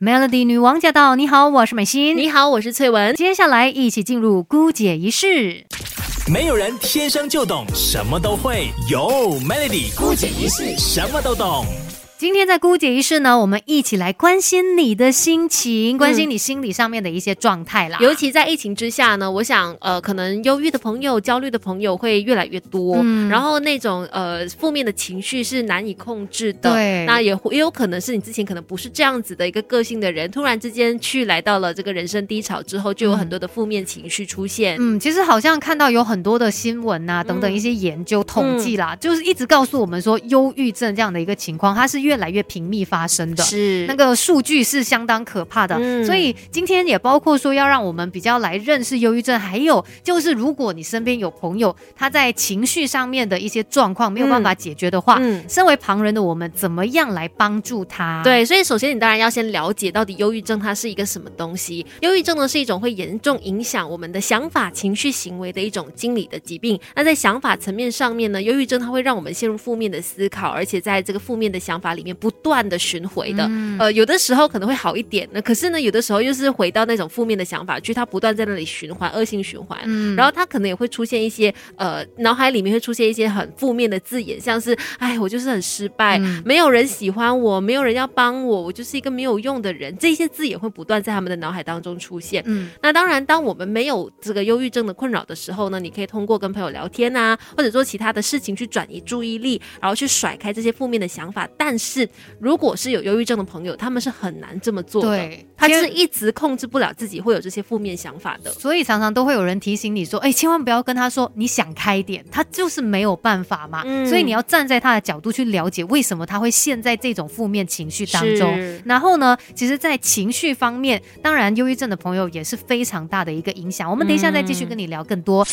Melody 女王驾到！你好，我是美心。你好，我是翠文。接下来一起进入姑姐仪式。没有人天生就懂什么都会，有 Melody 姑姐仪式什么都懂。今天在姑姐仪式呢，我们一起来关心你的心情，关心你心理上面的一些状态啦。尤其在疫情之下呢，我想呃，可能忧郁的朋友、焦虑的朋友会越来越多，嗯、然后那种呃负面的情绪是难以控制的。对，那也也有可能是你之前可能不是这样子的一个个性的人，突然之间去来到了这个人生低潮之后，就有很多的负面情绪出现。嗯，其实好像看到有很多的新闻啊等等一些研究统计啦，就是一直告诉我们说，忧郁症这样的一个情况，它是越来越。频密发生的，是那个数据是相当可怕的，所以今天也包括说要让我们比较来认识忧郁症，还有就是如果你身边有朋友他在情绪上面的一些状况没有办法解决的话，身为旁人的我们怎么样来帮助他？对，所以首先你当然要先了解到底忧郁症它是一个什么东西。忧郁症呢是一种会严重影响我们的想法、情绪、行为的一种心理的疾病。那在想法层面上面呢，忧郁症它会让我们陷入负面的思考，而且在这个负面的想法里面不。断的巡回的，呃，有的时候可能会好一点，那可是呢，有的时候又是回到那种负面的想法，去他不断在那里循环，恶性循环。嗯，然后他可能也会出现一些，呃，脑海里面会出现一些很负面的字眼，像是，哎，我就是很失败，没有人喜欢我，没有人要帮我，我就是一个没有用的人，这些字也会不断在他们的脑海当中出现。嗯，那当然，当我们没有这个忧郁症的困扰的时候呢，你可以通过跟朋友聊天啊，或者做其他的事情去转移注意力，然后去甩开这些负面的想法，但是。如果是有忧郁症的朋友，他们是很难这么做的。对，他是一直控制不了自己会有这些负面想法的，所以常常都会有人提醒你说：“哎，千万不要跟他说你想开点，他就是没有办法嘛。”所以你要站在他的角度去了解为什么他会陷在这种负面情绪当中。然后呢，其实，在情绪方面，当然忧郁症的朋友也是非常大的一个影响。我们等一下再继续跟你聊更多。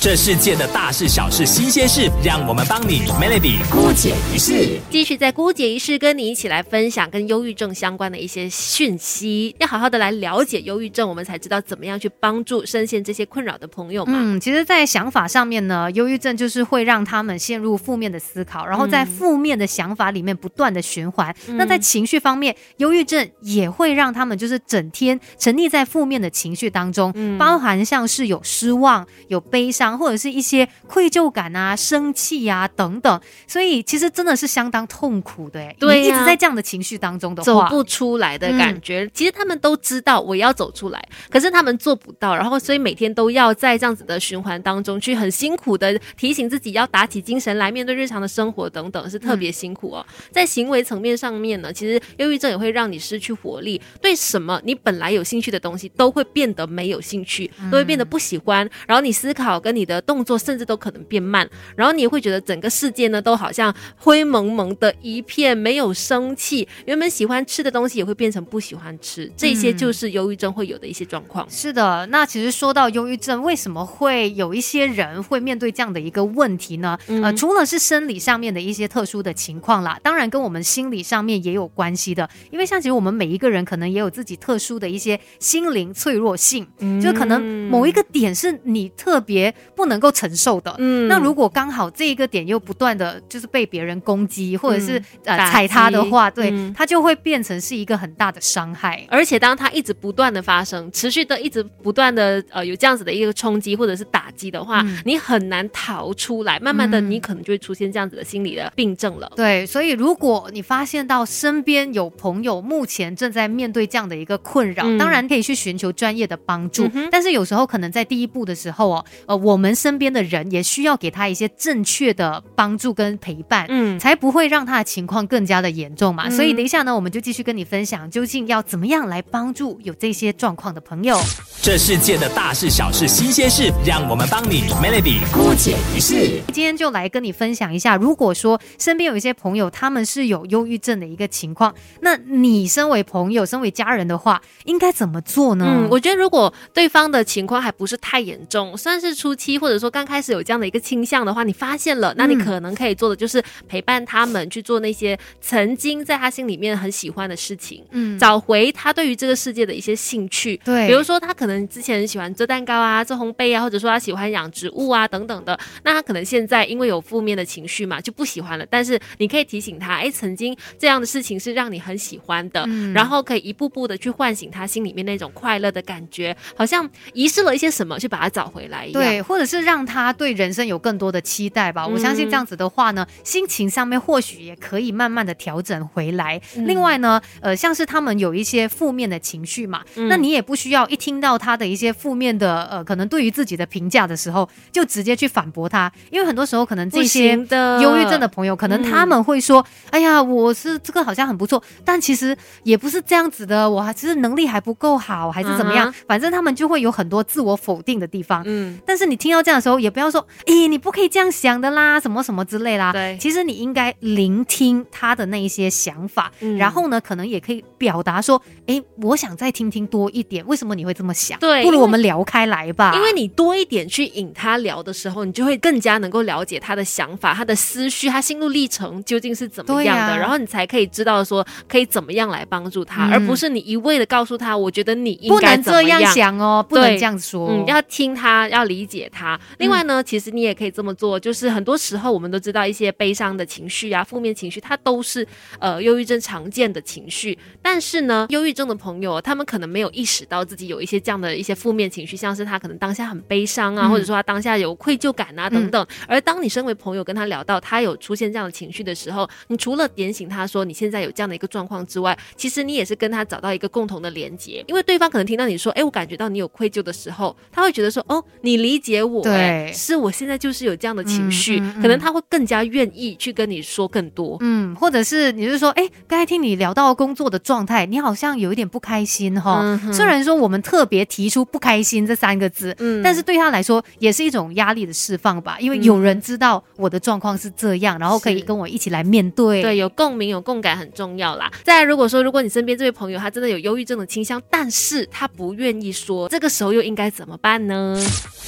这世界的大事小事新鲜事，让我们帮你 Melody 姑姐一事，继续在姑姐一事跟你一起来分享跟忧郁症相关的一些讯息，要好好的来了解忧郁症，我们才知道怎么样去帮助深陷这些困扰的朋友嘛。嗯，其实，在想法上面呢，忧郁症就是会让他们陷入负面的思考，然后在负面的想法里面不断的循环。那在情绪方面，忧郁症也会让他们就是整天沉溺在负面的情绪当中，包含像是有失望、有悲伤。或者是一些愧疚感啊、生气啊等等，所以其实真的是相当痛苦的。对，一直在这样的情绪当中的话，走不出来的感觉。其实他们都知道我要走出来，可是他们做不到。然后，所以每天都要在这样子的循环当中去很辛苦的提醒自己要打起精神来面对日常的生活等等，是特别辛苦哦。在行为层面上面呢，其实忧郁症也会让你失去活力，对什么你本来有兴趣的东西都会变得没有兴趣，都会变得不喜欢。然后你思考跟你。你的动作甚至都可能变慢，然后你会觉得整个世界呢都好像灰蒙蒙的一片，没有生气。原本喜欢吃的东西也会变成不喜欢吃，这些就是忧郁症会有的一些状况。是的，那其实说到忧郁症，为什么会有一些人会面对这样的一个问题呢？呃，除了是生理上面的一些特殊的情况啦，当然跟我们心理上面也有关系的。因为像其实我们每一个人可能也有自己特殊的一些心灵脆弱性，就可能某一个点是你特别。不能够承受的，嗯，那如果刚好这一个点又不断的就是被别人攻击或者是呃踩他的话，对他就会变成是一个很大的伤害。而且当他一直不断的发生，持续的一直不断的呃有这样子的一个冲击或者是打击的话，你很难逃出来。慢慢的，你可能就会出现这样子的心理的病症了。对，所以如果你发现到身边有朋友目前正在面对这样的一个困扰，当然可以去寻求专业的帮助。但是有时候可能在第一步的时候哦，呃我。我们身边的人也需要给他一些正确的帮助跟陪伴，嗯，才不会让他的情况更加的严重嘛。所以等一下呢，我们就继续跟你分享，究竟要怎么样来帮助有这些状况的朋友。这世界的大事小事新鲜事，让我们帮你 Melody 姑姐一事。今天就来跟你分享一下，如果说身边有一些朋友他们是有忧郁症的一个情况，那你身为朋友、身为家人的话，应该怎么做呢？嗯，我觉得如果对方的情况还不是太严重，算是初期。或者说刚开始有这样的一个倾向的话，你发现了，那你可能可以做的就是陪伴他们去做那些曾经在他心里面很喜欢的事情，嗯，找回他对对于这个世界的一些兴趣。对，比如说他可能之前很喜欢做蛋糕啊、做烘焙啊，或者说他喜欢养植物啊等等的。那他可能现在因为有负面的情绪嘛，就不喜欢了。但是你可以提醒他，哎，曾经这样的事情是让你很喜欢的，然后可以一步步的去唤醒他心里面那种快乐的感觉，好像遗失了一些什么，去把它找回来一样。对，或者是让他对人生有更多的期待吧。我相信这样子的话呢，心情上面或许也可以慢慢的调整回来。另外呢，呃，像是他们有一些负面的情绪嘛，那你也不需要一听到他的一些负面的呃，可能对于自己的评价的时候，就直接去反驳他，因为很多时候可能这些忧郁症的朋友，可能他们会说，哎呀，我是这个好像很不错，但其实也不是这样子的，我还其实能力还不够好，还是怎么样，反正他们就会有很多自我否定的地方。嗯，但是你听到这样的时候，也不要说，咦，你不可以这样想的啦，什么什么之类啦。对，其实你应该聆听他的那一些想法，然后呢，可能也可以表达说，哎，我想再听听多一点，为什么你会这么想？对，不如我们聊开来吧。因为你多一点去引他聊的时候，你就会更加能够了解他的想法、他的思绪、他心路历程究竟是怎么样的，然后你才可以知道说可以怎么样来帮助他，而不是你一味的告诉他，我觉得你应该这样想哦，不能这样说，嗯，要听他，要理解他。另外呢，其实你也可以这么做，就是很多时候我们都知道一些悲伤的情绪啊、负面情绪，它都是呃忧郁症常见的情绪。但是呢，忧郁症的朋友他们可能没有意识到自己有一些这样的一些负面情绪，像是他可能当下很悲伤啊，或者说他当下有愧疚感啊等等。而当你身为朋友跟他聊到他有出现这样的情绪的时候，你除了点醒他说你现在有这样的一个状况之外，其实你也是跟他找到一个共同的连接，因为对方可能听到你说，哎，我感觉到你有愧疚的时候，他会觉得说，哦，你理解我，对，是我现在就是有这样的情绪，可能他会更加愿意去跟你说更多，嗯，或者是你是说，哎，刚才听你聊到工作的状态，你好像有一点不开心哈，虽然说我们特别提出不开心这三个字，嗯，但是对他来说也是一种压力的释放吧，因为有人知道我的状况是这样，然后可以跟我一起来面对，对，有共鸣有共感很重要啦。再如果说如果你身边这位朋友他真的有忧郁症的倾向，但是他不愿意说，这个时候又应该怎么办呢？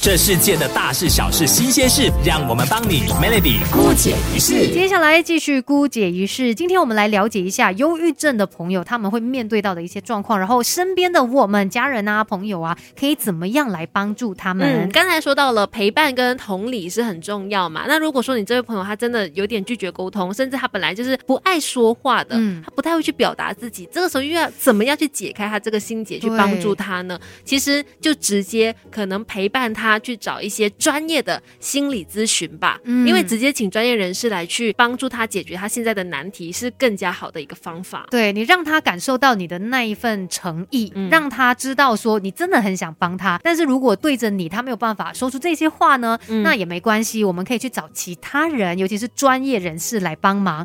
这世界的大事小事新鲜事，让我们帮你 Melody 姑姐一世。接下来继续姑解一世。今天我们来了解一下忧郁症的朋友他们会面对到的一些状况，然后身边的我们家人啊、朋友啊，可以怎么样来帮助他们？刚才说到了陪伴跟同理是很重要嘛。那如果说你这位朋友他真的有点拒绝沟通，甚至他本来就是不爱说话的，嗯，他不太会去表达自己，这个时候又要怎么样去解开他这个心结，去帮助他呢？其实就直接可能陪伴他。去找一些专业的心理咨询吧，因为直接请专业人士来去帮助他解决他现在的难题是更加好的一个方法。对你让他感受到你的那一份诚意，让他知道说你真的很想帮他。但是如果对着你他没有办法说出这些话呢，那也没关系，我们可以去找其他人，尤其是专业人士来帮忙。